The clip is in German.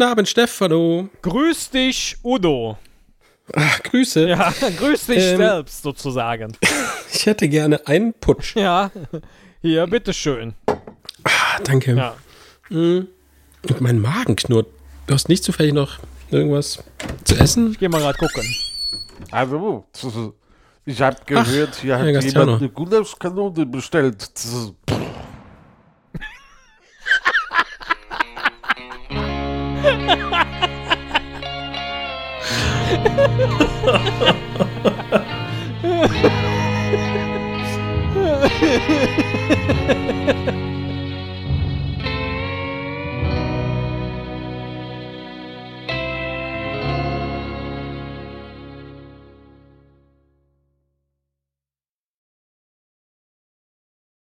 Guten Abend, Stefano. Grüß dich, Udo. Ach, Grüße. Ja, grüß dich Ähm. selbst sozusagen. Ich hätte gerne einen Putsch. Ja, hier, bitteschön. Ah, danke. Ja. Und mein Magen knurrt. Du hast nicht zufällig noch irgendwas zu essen? Geh mal grad gucken. Hallo, ich habe gehört, hier hat Gastiano. jemand eine Gulaschkanone bestellt. Ha ha ha ha!